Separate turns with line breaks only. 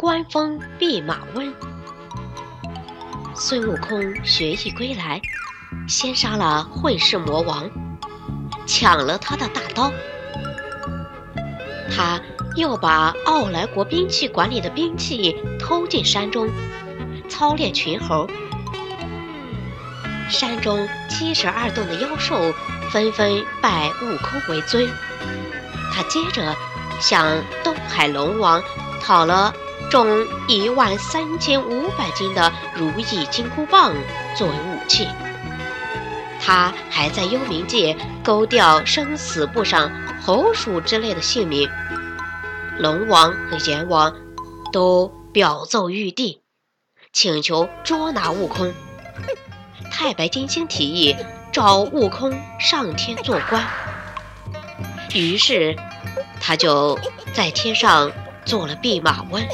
官封弼马温。孙悟空学艺归来，先杀了混世魔王，抢了他的大刀。他又把傲来国兵器馆里的兵器偷进山中，操练群猴。山中七十二洞的妖兽纷纷拜悟空为尊。他接着向东海龙王讨了重一万三千五百斤的如意金箍棒作为武器。他还在幽冥界勾掉生死簿上猴鼠之类的姓名。龙王和阎王都表奏玉帝，请求捉拿悟空。太白金星提议召悟空上天做官，于是他就在天上做了弼马温。